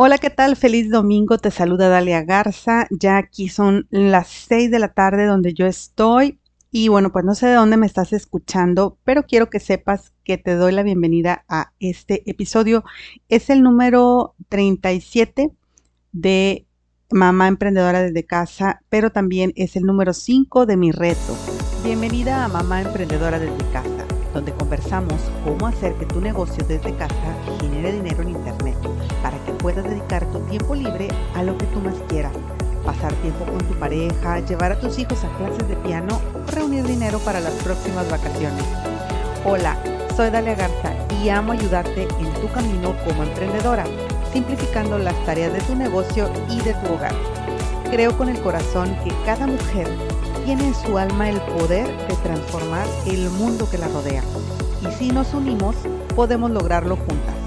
Hola, ¿qué tal? Feliz domingo, te saluda Dalia Garza. Ya aquí son las 6 de la tarde donde yo estoy. Y bueno, pues no sé de dónde me estás escuchando, pero quiero que sepas que te doy la bienvenida a este episodio. Es el número 37 de Mamá Emprendedora desde casa, pero también es el número 5 de mi reto. Bienvenida a Mamá Emprendedora desde casa, donde conversamos cómo hacer que tu negocio desde casa genere dinero en Internet para que puedas dedicar tu tiempo libre a lo que tú más quieras. Pasar tiempo con tu pareja, llevar a tus hijos a clases de piano o reunir dinero para las próximas vacaciones. Hola, soy Dalia Garza y amo ayudarte en tu camino como emprendedora, simplificando las tareas de tu negocio y de tu hogar. Creo con el corazón que cada mujer tiene en su alma el poder de transformar el mundo que la rodea. Y si nos unimos, podemos lograrlo juntas.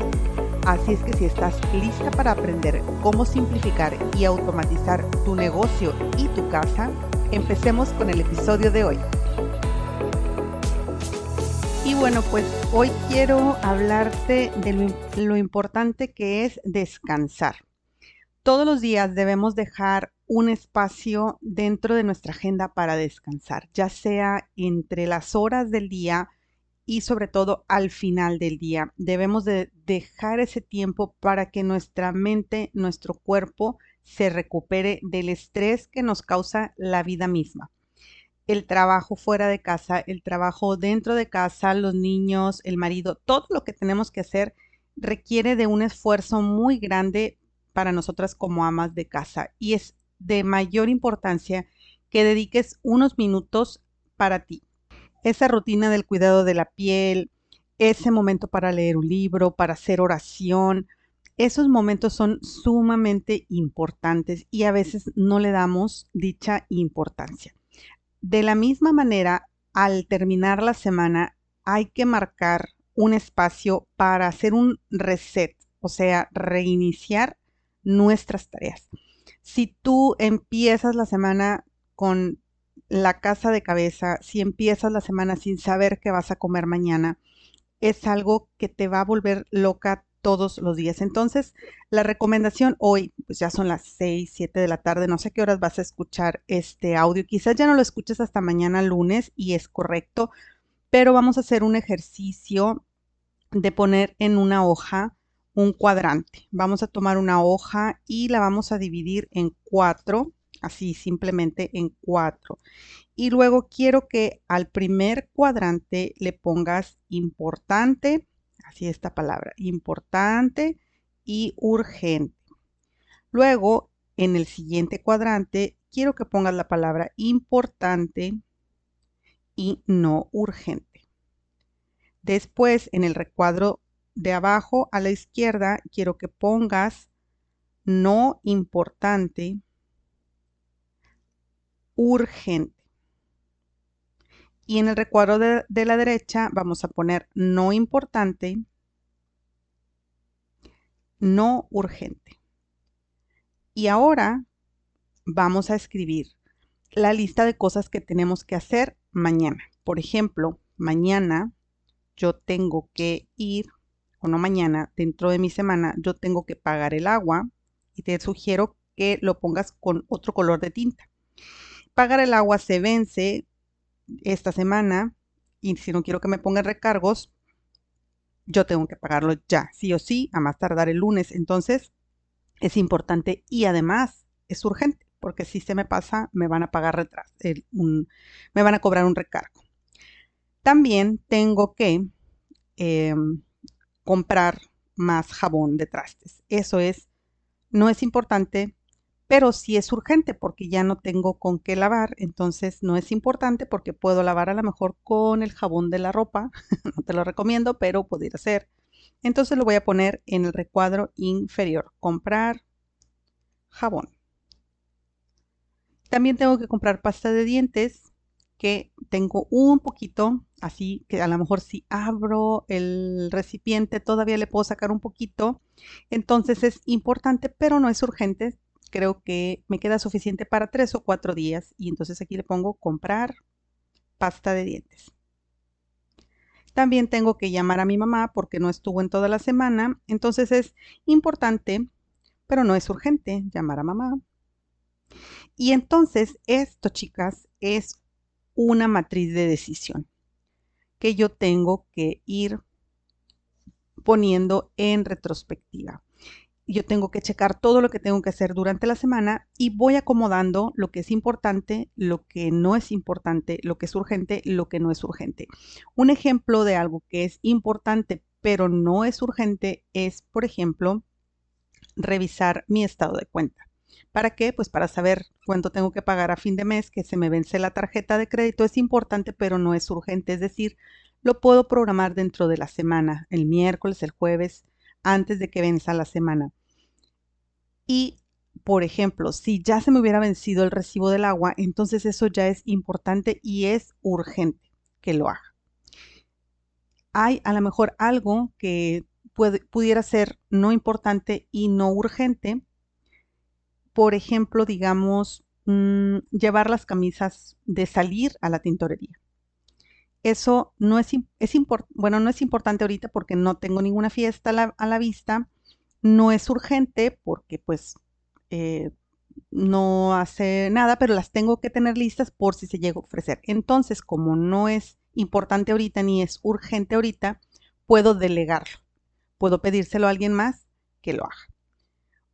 Así es que si estás lista para aprender cómo simplificar y automatizar tu negocio y tu casa, empecemos con el episodio de hoy. Y bueno, pues hoy quiero hablarte de lo, importante que es descansar. Todos los días debemos dejar un espacio dentro de nuestra agenda para descansar, ya sea entre las horas del día, y sobre todo al final del día. Debemos de dejar ese tiempo para que nuestra mente, nuestro cuerpo se recupere del estrés que nos causa la vida misma. El trabajo fuera de casa, el trabajo dentro de casa, los niños, el marido, todo lo que tenemos que hacer requiere de un esfuerzo muy grande para nosotras como amas de casa y es de mayor importancia que dediques unos minutos para ti esa rutina del cuidado de la piel, ese momento para leer un libro, para hacer oración, esos momentos son sumamente importantes y a veces no le damos dicha importancia. De la misma manera, al terminar la semana, hay que marcar un espacio para hacer un reset, o sea, reiniciar nuestras tareas. Si tú empiezas la semana con la casa de cabeza, si empiezas la semana sin saber qué vas a comer mañana, es algo que te va a volver loca todos los días. Entonces, la recomendación hoy, pues ya son las 6, 7 de la tarde, no sé qué horas vas a escuchar este audio, quizás ya no lo escuches hasta mañana lunes y es correcto, pero vamos a hacer un ejercicio de poner en una hoja un cuadrante. Vamos a tomar una hoja y la vamos a dividir en cuatro así simplemente en cuatro. Y luego quiero que al primer cuadrante le pongas importante, así esta palabra, importante y urgente. Luego, en el siguiente cuadrante, quiero que pongas la palabra importante y no urgente. Después, en el recuadro de abajo a la izquierda, quiero que pongas no importante urgente. Y en el recuadro de, la derecha vamos a poner no importante, no urgente. Y ahora vamos a escribir la lista de cosas que tenemos que hacer mañana. Por ejemplo, mañana yo tengo que ir, o no mañana, dentro de mi semana, yo tengo que pagar el agua y te sugiero que lo pongas con otro color de tinta pagar el agua se vence esta semana y si no quiero que me pongan recargos, yo tengo que pagarlo ya, sí o sí, a más tardar el lunes. Entonces, es importante y además es urgente, porque si se me pasa, me van a pagar retraso, me van a cobrar un recargo. También tengo que em, comprar más jabón de trastes. Eso es, no es importante, pero sí es urgente porque ya no tengo con qué lavar, entonces no es importante porque puedo lavar a lo mejor con el jabón de la ropa, no te lo recomiendo, pero pudiera ser. Entonces lo voy a poner en el recuadro inferior, comprar jabón. También tengo que comprar pasta de dientes que tengo un poquito, así que a lo mejor si abro el recipiente todavía le puedo sacar un poquito. Entonces es importante, pero no es urgente creo que me queda suficiente para tres o cuatro días y entonces aquí le pongo comprar pasta de dientes. También tengo que llamar a mi mamá porque no estuvo en toda la semana, entonces es importante pero no es urgente llamar a mamá. Y entonces esto, chicas, es una matriz de decisión que yo tengo que ir poniendo en retrospectiva. Yo tengo que checar todo lo que tengo que hacer durante la semana y voy acomodando lo que es importante, lo que no es importante, lo que es urgente, lo que no es urgente. Un ejemplo de algo que es importante pero no es urgente es, por ejemplo, revisar mi estado de cuenta. ¿Para qué? Pues para saber cuánto tengo que pagar a fin de mes, que se me vence la tarjeta de crédito. Es importante, pero no es urgente. Es decir, lo puedo programar dentro de la semana, el miércoles, el jueves, antes de que venza la semana. Y, por ejemplo, si ya se me hubiera vencido el recibo del agua, entonces eso ya es importante y es urgente que lo haga. Hay a lo mejor algo que pudiera ser no importante y no urgente. Por ejemplo, digamos, mm, llevar las camisas de salir a la tintorería. Eso no es, es bueno, no es importante ahorita porque no tengo ninguna fiesta a la, vista. No es urgente porque pues eh, no hace nada, pero las tengo que tener listas por si se llega a ofrecer. Entonces, como no es importante ahorita ni es urgente ahorita, puedo delegarlo. Puedo pedírselo a alguien más que lo haga.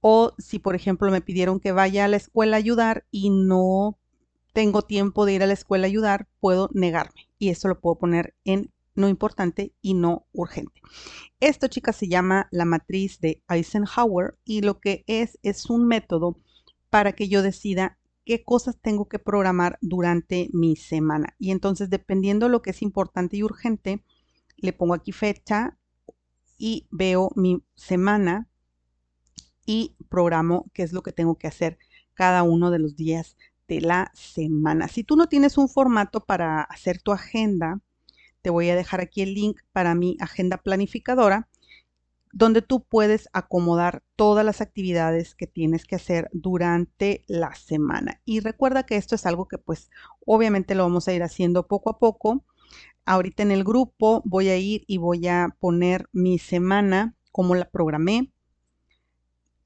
O si, por ejemplo, me pidieron que vaya a la escuela a ayudar y no tengo tiempo de ir a la escuela a ayudar, puedo negarme. Y eso lo puedo poner en no importante y no urgente. Esto, chicas, se llama la matriz de Eisenhower y lo que es es un método para que yo decida qué cosas tengo que programar durante mi semana. Y entonces, dependiendo de lo que es importante y urgente, le pongo aquí fecha y veo mi semana y programo qué es lo que tengo que hacer cada uno de los días de la semana. Si tú no tienes un formato para hacer tu agenda, te voy a dejar aquí el link para mi agenda planificadora donde tú puedes acomodar todas las actividades que tienes que hacer durante la semana. Y recuerda que esto es algo que pues obviamente lo vamos a ir haciendo poco a poco. Ahorita en el grupo voy a ir y voy a poner mi semana, como la programé,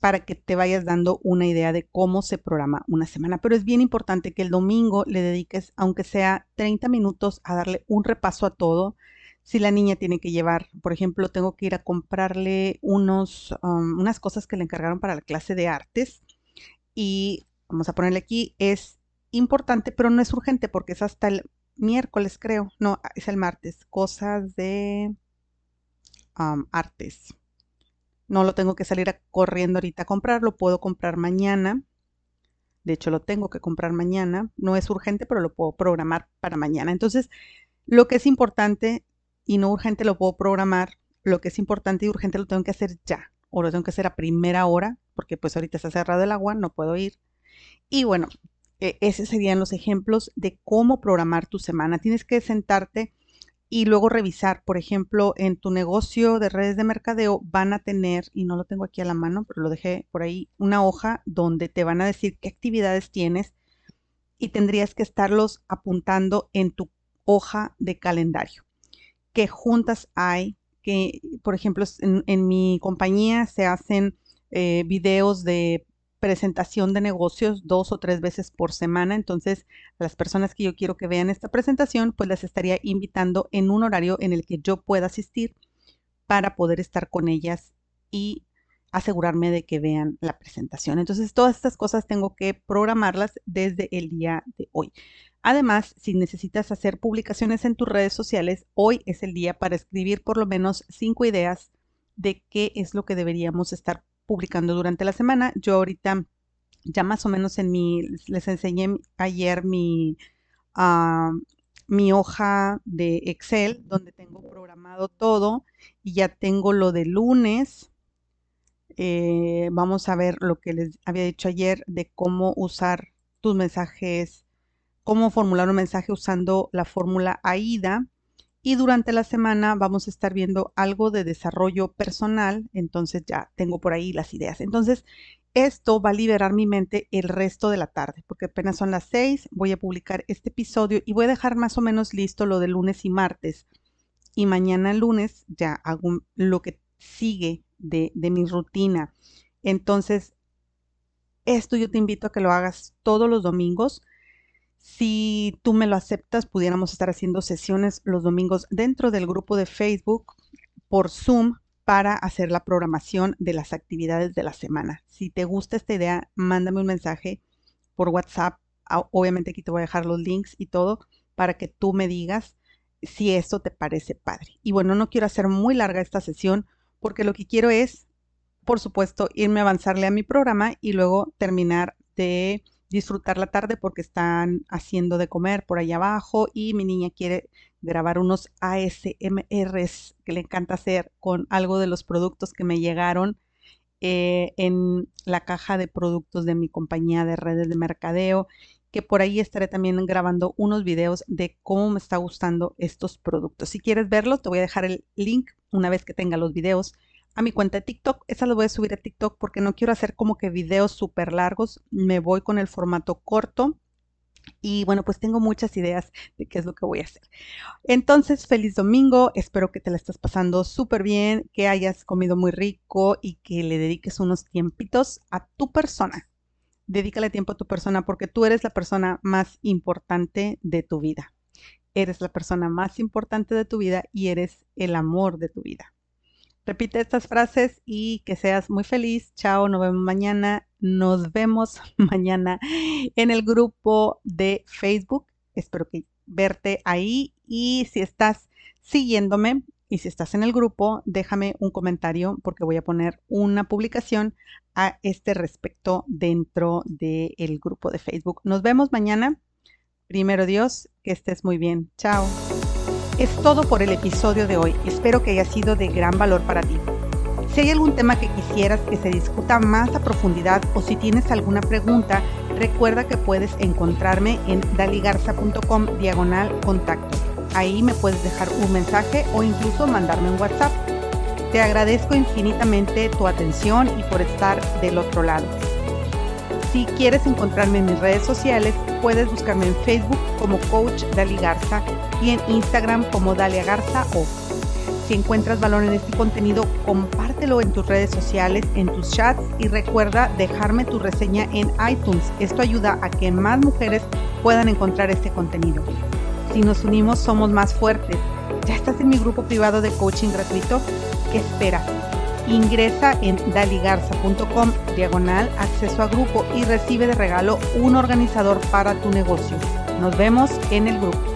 para que te vayas dando una idea de cómo se programa una semana. Pero es bien importante que el domingo le dediques, aunque sea 30 minutos, a darle un repaso a todo si la niña tiene que llevar, por ejemplo, tengo que ir a comprarle unos, um, unas cosas que le encargaron para la clase de artes y vamos a ponerle aquí, es importante, pero no es urgente porque es hasta el miércoles, creo. No, es el martes. Cosas de um, artes. No lo tengo que salir corriendo ahorita a comprar, lo puedo comprar mañana. De hecho, lo tengo que comprar mañana. No es urgente, pero lo puedo programar para mañana. Entonces, lo que es importante y no urgente lo puedo programar. Lo que es importante y urgente lo tengo que hacer ya o lo tengo que hacer a primera hora porque pues ahorita está cerrado el agua, no puedo ir. Y bueno, e, esos serían los ejemplos de cómo programar tu semana. Tienes que sentarte y luego revisar, por ejemplo, en tu negocio de redes de mercadeo van a tener, y no lo tengo aquí a la mano, pero lo dejé por ahí, una hoja donde te van a decir qué actividades tienes y tendrías que estarlos apuntando en tu hoja de calendario. Qué juntas hay, que por ejemplo en, mi compañía se hacen eh, videos de presentación de negocios dos o tres veces por semana. Entonces, las personas que yo quiero que vean esta presentación, pues las estaría invitando en un horario en el que yo pueda asistir para poder estar con ellas y asegurarme de que vean la presentación. Entonces, todas estas cosas tengo que programarlas desde el día de hoy. Además, si necesitas hacer publicaciones en tus redes sociales, hoy es el día para escribir por lo menos cinco ideas de qué es lo que deberíamos estar publicando durante la semana. Yo ahorita ya más o menos en mi, les enseñé ayer mi, ah, mi hoja de Excel donde tengo programado todo y ya tengo lo de lunes. Eh, vamos a ver lo que les había dicho ayer de cómo usar tus mensajes cómo formular un mensaje usando la fórmula AIDA. Y durante la semana vamos a estar viendo algo de desarrollo personal, entonces ya tengo por ahí las ideas. Entonces, esto va a liberar mi mente el resto de la tarde, porque apenas son las seis, voy a publicar este episodio y voy a dejar más o menos listo lo de lunes y martes. Y mañana lunes ya hago lo que sigue de, de mi rutina. Entonces, Esto yo te invito a que lo hagas todos los domingos. Si tú me lo aceptas, pudiéramos estar haciendo sesiones los domingos dentro del grupo de Facebook por Zoom para hacer la programación de las actividades de la semana. Si te gusta esta idea, mándame un mensaje por WhatsApp. Obviamente aquí te voy a dejar los links y todo para que tú me digas si esto te parece padre. Y bueno, no quiero hacer muy larga esta sesión porque lo que quiero es, por supuesto, irme a avanzarle a mi programa y luego terminar de disfrutar la tarde porque están haciendo de comer por ahí abajo y mi niña quiere grabar unos ASMRs que le encanta hacer con algo de los productos que me llegaron eh, en la caja de productos de mi compañía de redes de mercadeo que por ahí estaré también grabando unos videos de cómo me está gustando estos productos. Si quieres verlos, te voy a dejar el link una vez que tenga los videos a mi cuenta de TikTok. Esa lo voy a subir a TikTok porque no quiero hacer como que videos súper largos. Me voy con el formato corto. Y bueno, pues tengo muchas ideas de qué es lo que voy a hacer. Entonces, feliz domingo. Espero que te la estés pasando súper bien, que hayas comido muy rico y que le dediques unos tiempitos a tu persona dedícale tiempo a tu persona porque tú eres la persona más importante de tu vida. Eres la persona más importante de tu vida y eres el amor de tu vida. Repite estas frases y que seas muy feliz. Chao, nos vemos mañana. Nos vemos mañana en el grupo de Facebook. Espero que verte ahí y si estás siguiéndome, y si estás en el grupo, déjame un comentario porque voy a poner una publicación a este respecto dentro del grupo de Facebook. Nos vemos mañana. Primero Dios, que estés muy bien. Chao. Es todo por el episodio de hoy. Espero que haya sido de gran valor para ti. Si hay algún tema que quisieras que se discuta más a profundidad o si tienes alguna pregunta, recuerda que puedes encontrarme en daligarza.com diagonal contacto. Ahí me puedes dejar un mensaje o incluso mandarme un WhatsApp. Te agradezco infinitamente tu atención y por estar del otro lado. Si quieres encontrarme en mis redes sociales, puedes buscarme en Facebook como Coach Dali Garza y en Instagram como Dalia Garza o. Si encuentras valor en este contenido, compártelo en tus redes sociales, en tus chats y recuerda dejarme tu reseña en iTunes. Esto ayuda a que más mujeres puedan encontrar este contenido. Si nos unimos somos más fuertes. ¿Ya estás en mi grupo privado de coaching gratuito? ¿Qué esperas? Ingresa en daligarza.com diagonal acceso a grupo y recibe de regalo un organizador para tu negocio. Nos vemos en el grupo.